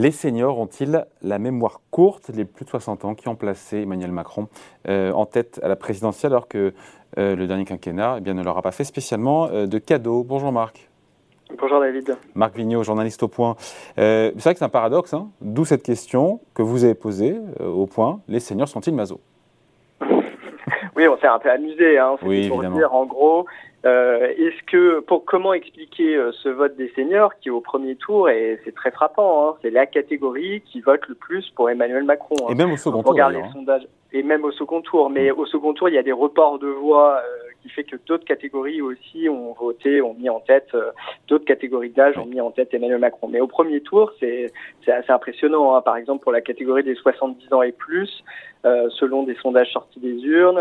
Les seniors ont-ils la mémoire courte, les plus de 60 ans, qui ont placé Emmanuel Macron euh, en tête à la présidentielle, alors que euh, le dernier quinquennat eh bien, ne leur a pas fait spécialement euh, de cadeaux? Bonjour Marc. Bonjour David. Marc Vigneault, journaliste au point. c'est vrai que c'est un paradoxe, hein d'où cette question que vous avez posée au point. Les seniors sont-ils maso Oui, on s'est un peu amusé. Hein. Oui, pour dire, en gros, euh, est-ce que pour comment expliquer euh, ce vote des seniors qui au premier tour et c'est très frappant, hein, c'est la catégorie qui vote le plus pour Emmanuel Macron. Hein. Et même au second tour. Regarde les hein. sondages et même au second tour, mais au second tour il y a des reports de voix euh, qui fait que d'autres catégories aussi ont voté, ont mis en tête d'autres catégories d'âge ont mis en tête Emmanuel Macron. Mais au premier tour c'est c'est assez impressionnant. Hein. Par exemple pour la catégorie des 70 ans et plus, selon des sondages sortis des urnes,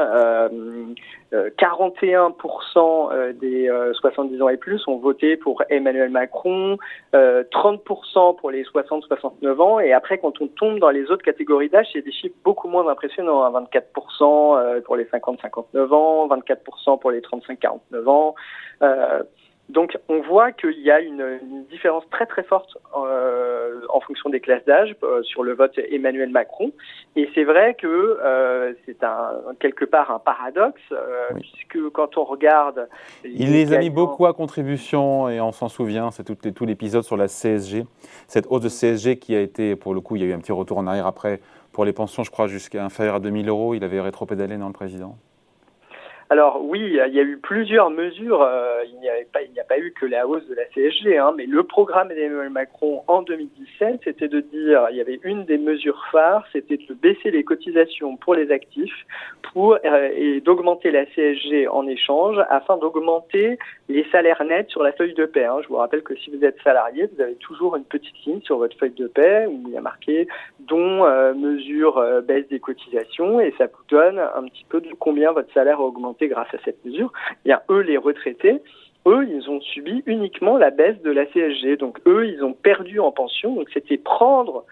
41% euh, des 70 euh, ans et plus ont voté pour Emmanuel Macron, 30% euh, pour les 60-69 ans, et après quand on tombe dans les autres catégories d'âge, c'est des chiffres beaucoup moins impressionnants, 24% hein. pour les 50-59 ans, 24% pour les 35-49 ans. Donc on voit qu'il y a une, différence très très forte euh, en fonction des classes d'âge euh, sur le vote Emmanuel Macron. Et c'est vrai que euh, c'est un quelque part un paradoxe puisque quand on regarde, il les a mis beaucoup à contribution et on s'en souvient. C'est tout, tout l'épisode sur la CSG, cette hausse de CSG qui a été pour le coup, il y a eu un petit retour en arrière après pour les pensions, je crois jusqu'à inférieur à 2000 euros. Il avait rétropédalé dans le président? Alors oui, il y a eu plusieurs mesures. Euh, il n'y a pas, il n'y a pas eu que la hausse de la CSG, hein, mais le programme d'Emmanuel Macron en 2017, c'était de dire, il y avait une des mesures phares, c'était de baisser les cotisations pour les actifs, pour euh, et d'augmenter la CSG en échange, afin d'augmenter les salaires nets sur la feuille de paie. Hein. Je vous rappelle que si vous êtes salarié, vous avez toujours une petite ligne sur votre feuille de paie où il y a marqué dont euh, mesure baisse des cotisations, et ça vous donne un petit peu de combien votre salaire a augmenté grâce à cette mesure, bien eux, les retraités, eux, ils ont subi uniquement la baisse de la CSG. Donc eux, ils ont perdu en pension. Donc c'était prendre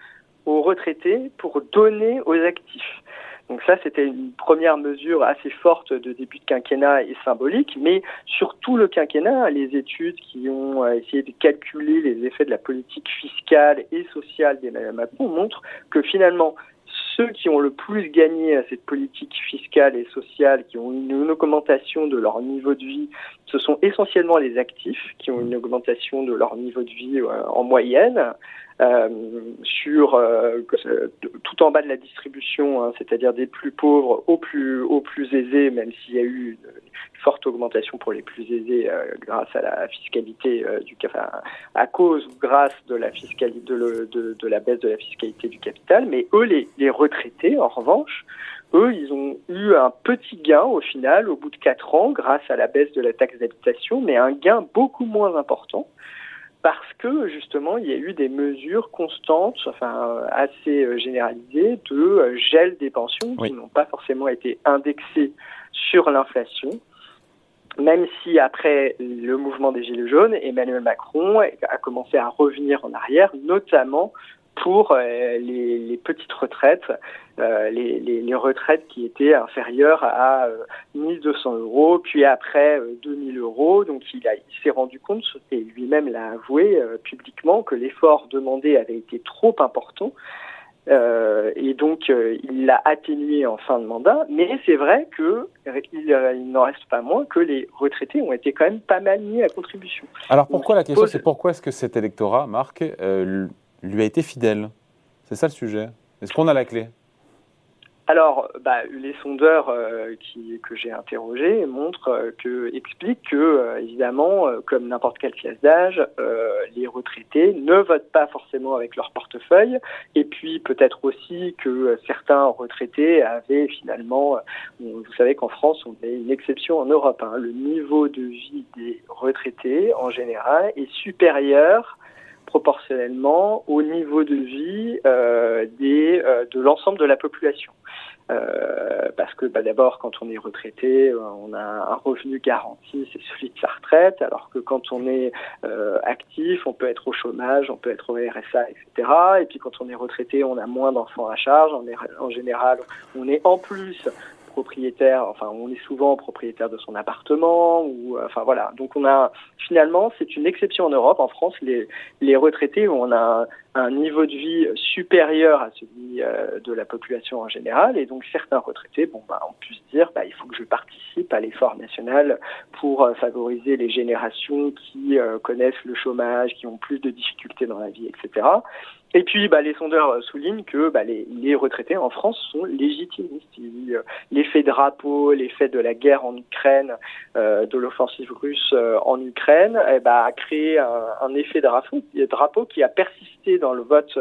aux retraités pour donner aux actifs. Donc ça, c'était une première mesure assez forte de début de quinquennat et symbolique, mais sur tout le quinquennat, les études qui ont euh, essayé de calculer les effets de la politique fiscale et sociale d'Emmanuel Macron montrent que finalement, ceux qui ont le plus gagné à cette politique fiscale et sociale, qui ont une, augmentation de leur niveau de vie, ce sont essentiellement les actifs qui ont une augmentation de leur niveau de vie euh, en moyenne. Euh, sur euh, tout en bas de la distribution, hein, c'est-à-dire des plus pauvres aux plus aux plus aisés, même s'il y a eu une, forte augmentation pour les plus aisés grâce à la fiscalité du enfin, à cause ou grâce de la fiscalité de, la baisse de la fiscalité du capital, mais eux les, les retraités en revanche eux, ils ont eu un petit gain au final, au bout de quatre ans, grâce à la baisse de la taxe mais un gain beaucoup moins important parce que justement il y a eu des mesures constantes, enfin assez euh, généralisées, de euh, gel des pensions qui n'ont pas forcément été indexées sur l'inflation. Même si après le mouvement des Gilets jaunes, Emmanuel Macron a commencé à revenir en arrière, notamment pour euh, les, petites retraites, euh, les, retraites qui étaient inférieures à 1200 euh, euros, puis après 2000 euros. Donc il, il s'est rendu compte, et lui-même l'a avoué publiquement, que l'effort demandé avait été trop important. et donc il l'a atténué en fin de mandat, mais c'est vrai que il, n'en reste pas moins que les retraités ont été quand même pas mal mis à contribution. Alors pourquoi la question, c'est pourquoi est-ce que cet électorat, Marc, lui a été fidèle. C'est ça le sujet. Est-ce qu'on a la clé? Alors, bah, les sondeurs euh, que j'ai interrogés montrent euh, que expliquent que euh, évidemment, comme n'importe quelle classe d'âge, les retraités ne votent pas forcément avec leur portefeuille, et puis peut-être aussi que certains retraités avaient finalement, vous savez qu'en France, on est une exception en Europe, hein, le niveau de vie des retraités en général est supérieur proportionnellement au niveau de vie euh, des, euh, de l'ensemble de la population. Euh, parce que bah, d'abord, quand on est retraité, on a un revenu garanti, c'est celui de sa retraite, alors que quand on est actif, on peut être au chômage, on peut être au RSA, etc. Et puis quand on est retraité, on a moins d'enfants à charge. En, en général, on est en plus propriétaire, enfin on est souvent propriétaire de son appartement ou enfin voilà. Donc on a finalement c'est une exception en Europe. En France, les, les retraités on a un niveau de vie supérieur à celui euh, de la population en général. Et donc certains retraités, bon, bah, on peut se dire, bah, il faut que je participe à l'effort national pour euh, favoriser les générations qui euh, connaissent le chômage, qui ont plus de difficultés dans la vie, etc. Et puis, bah, les sondeurs soulignent que bah, les, les, retraités en France sont légitimistes. L'effet drapeau, l'effet de la guerre en Ukraine, euh, de l'offensive russe en Ukraine, eh bah, a créé un, un effet drapeau, drapeau qui a persisté dans le vote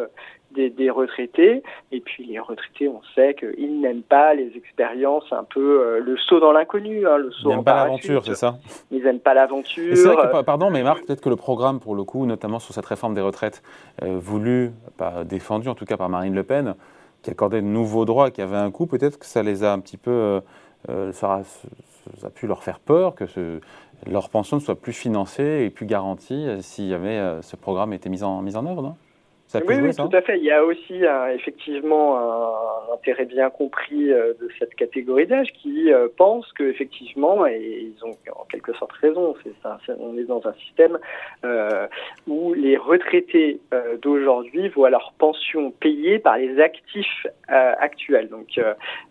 des, des, retraités. Et puis les retraités, on sait qu'ils n'aiment pas les expériences un peu euh, le saut dans l'inconnu, hein, le saut Ils n'aiment pas l'aventure, c'est ça? Ils n'aiment pas l'aventure. C'est vrai que, pardon, mais Marc, peut-être que le programme, pour le coup, notamment sur cette réforme des retraites, euh, voulu, pas défendu en tout cas par Marine Le Pen, qui accordait de nouveaux droits, qui avait un coût, peut-être que ça les a un petit peu, euh, euh ça, a, pu leur faire peur que leur pension ne soit plus financée et plus garantie s'il y avait ce programme était mis en, mis en œuvre, oui, oui, tout à fait. Il y a aussi effectivement un, intérêt bien compris euh, de cette catégorie d'âge qui euh, pense qu'effectivement, et ils ont en quelque sorte raison, c'est ça, on est dans un système euh, où les retraités euh, d'aujourd'hui voient leur pension payée par les actifs euh, actuels. Donc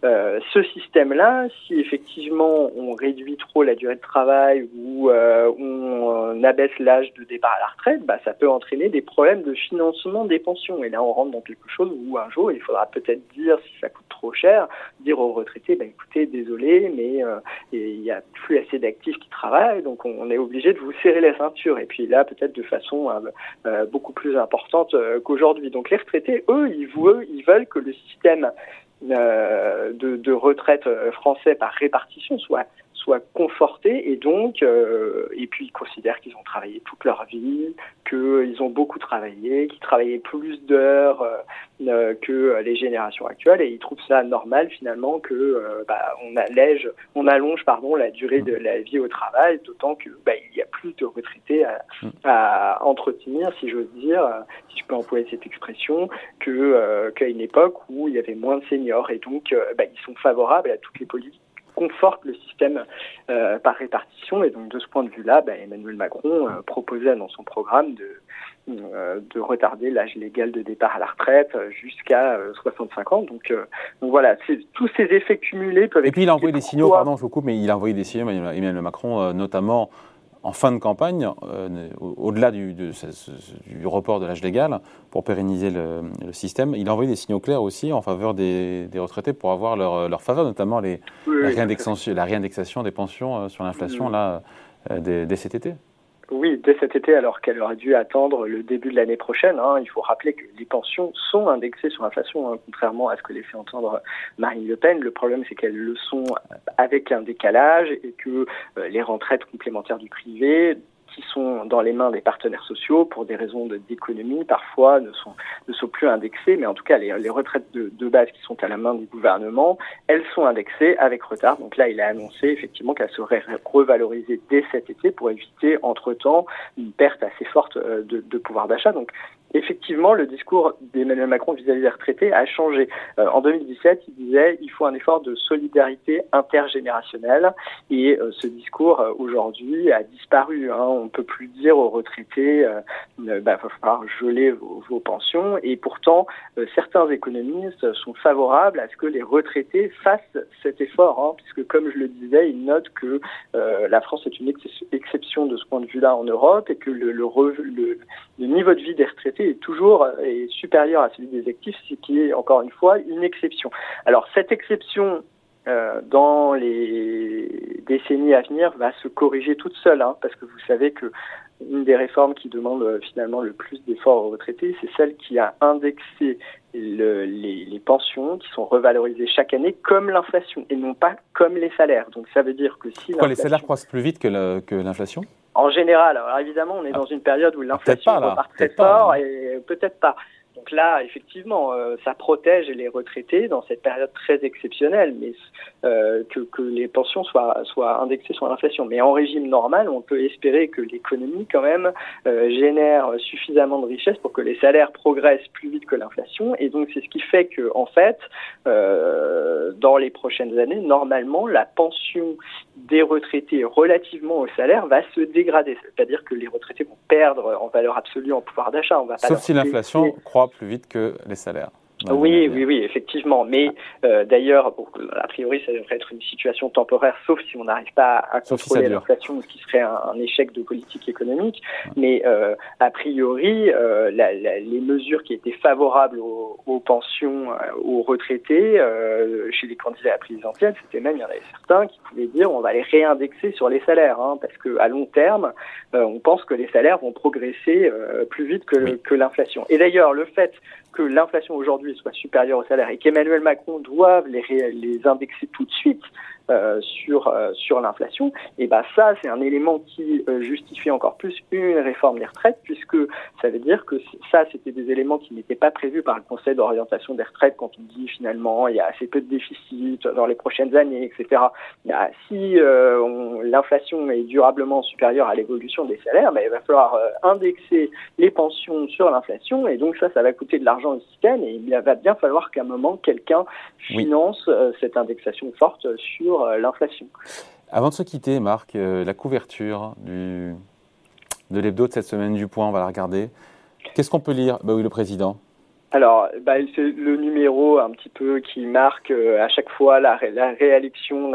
ce système-là, si effectivement on réduit trop la durée de travail ou on abaisse l'âge de départ à la retraite, bah, ça peut entraîner des problèmes de financement des pensions. Et là, on rentre dans quelque chose où un jour, il faudra peut-être dire, si ça coûte trop cher, dire aux retraités, bah, écoutez, désolé, mais euh, il n'y a plus assez d'actifs qui travaillent, donc on, est obligé de vous serrer la ceinture. Et puis là, peut-être de façon euh, euh, beaucoup plus importante qu'aujourd'hui. Donc les retraités, eux, ils veulent, ils veulent que le système de, de, retraite français par répartition soit soient confortés et donc, euh, et puis ils considèrent qu'ils ont travaillé toute leur vie, qu'ils ont beaucoup travaillé, qu'ils travaillaient plus d'heures euh, euh que les générations actuelles et ils trouvent ça normal finalement que bah, on allège, on allonge pardon la durée de la vie au travail, d'autant que bah, il y a plus de retraités à, à entretenir, si j'ose dire, si je peux employer cette expression, que qu'à une époque où il y avait moins de seniors et donc bah, ils sont favorables à toutes les politiques conforte le système euh, par répartition. Et donc de ce point de vue-là, bah, Emmanuel Macron euh, proposait dans son programme de, euh, de retarder l'âge légal de départ à la retraite jusqu'à 65 ans. Donc, donc voilà, tous ces effets cumulés peuvent. Et puis il a envoyé des signaux, pardon, je vous coupe, mais il a envoyé des signaux, Emmanuel Macron, notamment en fin de campagne, euh, au-delà du, du, report de l'âge légal, pour pérenniser le, le, système, il a envoyé des signaux clairs aussi en faveur des, des retraités pour avoir leur, leur faveur, notamment les, oui, la, réindexation, la, réindexation, des pensions euh, sur l'inflation là, euh, dès, dès cet été. Oui, dès cet été, alors qu'elle aurait dû attendre le début de l'année prochaine. Hein, il faut rappeler que les pensions sont indexées sur l'inflation, hein, contrairement à ce que laissait entendre Marine Le Pen. Le problème, c'est qu'elles le sont avec un décalage et que euh, les retraites complémentaires du privé qui sont dans les mains des partenaires sociaux pour des raisons d'économie parfois ne sont ne sont plus indexées, mais en tout cas les, retraites de, base qui sont à la main du gouvernement, elles sont indexées avec retard. Donc là, il a annoncé effectivement qu'elles seraient revalorisées dès cet été pour éviter entre-temps une perte assez forte euh, de, pouvoir d'achat. Donc effectivement, le discours d'Emmanuel Macron vis-à-vis des retraités a changé. Euh, en 2017, il disait il faut un effort de solidarité intergénérationnelle et euh, ce discours aujourd'hui a disparu. Hein. Ne peut plus dire aux retraités bah, va falloir geler vos, pensions et pourtant certains économistes sont favorables à ce que les retraités fassent cet effort, hein, puisque comme je le disais, ils notent que la France est une ex exception de ce point de vue-là en Europe et que le, niveau de vie des retraités est toujours euh, supérieur à celui des actifs, ce qui est encore une fois une exception. Alors cette exception euh, dans les décennies à venir va se corriger toute seule, hein, parce que vous savez que une des réformes qui demande euh, finalement le plus d'efforts aux retraités, c'est celle qui a indexé le, les, les, pensions qui sont revalorisées chaque année comme l'inflation et non pas comme les salaires. Donc ça veut dire que si Pourquoi les salaires croissent plus vite que l'inflation? En général, alors évidemment, on est ah, dans une période où l'inflation repart très fort et peut-être pas. Donc là, effectivement, euh, ça protège les retraités dans cette période très exceptionnelle, mais euh, que, que, les pensions soient, soient indexées sur l'inflation. Mais en régime normal, on peut espérer que l'économie, quand même, euh, génère suffisamment de richesses pour que les salaires progressent plus vite que l'inflation. Et donc, c'est ce qui fait que, en fait, dans les prochaines années, normalement, la pension des retraités relativement au salaire va se dégrader. C'est-à-dire que les retraités vont perdre en valeur absolue en pouvoir d'achat. Sauf si l'inflation croît plus vite que les salaires. Oui, oui, oui, effectivement. Mais euh, d'ailleurs, a priori, ça devrait être une situation temporaire, sauf si on n'arrive pas à contrôler l'inflation, ce qui serait un, échec de politique économique. Mais euh, a priori, euh, la, la, les mesures qui étaient favorables aux, aux pensions, euh, aux retraités, euh, chez les candidats à la présidentielle, c'était même, il y en avait certains qui pouvaient dire on va les réindexer sur les salaires, hein, parce que à long terme, euh, on pense que les salaires vont progresser plus vite que, que l'inflation. Et d'ailleurs, le fait que l'inflation aujourd'hui soit supérieure au salaire et qu'Emmanuel Macron doive les, les indexer tout de suite euh, sur euh, sur l'inflation, et ben ça c'est un élément qui euh, justifie encore plus une réforme des retraites puisque ça veut dire que ça c'était des éléments qui n'étaient pas prévus par le Conseil d'orientation des retraites quand on dit finalement il y a assez peu de déficit dans les prochaines années, etc. Ben, si l'inflation est durablement supérieure à l'évolution des salaires, ben, il va falloir indexer les pensions sur l'inflation et donc ça ça va coûter de l'argent au système et il va bien falloir qu'à un moment quelqu'un finance cette indexation forte sur euh, l'inflation. Avant de se quitter, Marc, euh, la couverture de l'hebdo de cette semaine du point, on va la regarder. Qu'est-ce qu'on peut lire? Bah oui, le président. Alors, bah, c'est le numéro un petit peu qui marque euh, à chaque fois la, réélection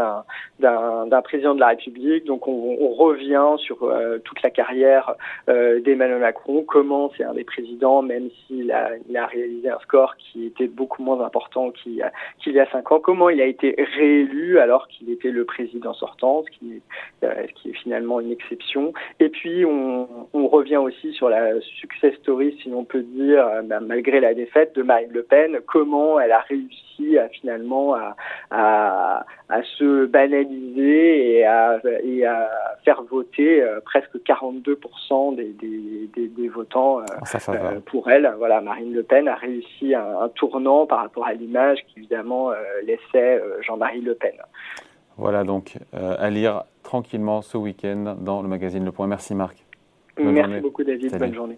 d'un président de la République. Donc, on, revient sur euh, toute la carrière euh, d'Emmanuel Macron, comment c'est un des présidents, même s'il a, a réalisé un score qui était beaucoup moins important qu'il y, a, cinq ans, comment il a été réélu alors qu'il était le président sortant, ce qui, est finalement une exception. Et puis, on, revient aussi sur la success story, si l'on peut dire, bah, malgré la défaite de Marine Le Pen, comment elle a réussi à finalement à, à, à se banaliser et à, et à faire voter euh, presque 42% des, des, des, des, votants euh, euh, pour elle. Voilà, Marine Le Pen a réussi un, un tournant par rapport à l'image qu'évidemment laissait Jean-Marie Le Pen. Voilà donc à lire tranquillement ce week-end dans le magazine Le Point. Merci Marc. Merci beaucoup David, bonne journée.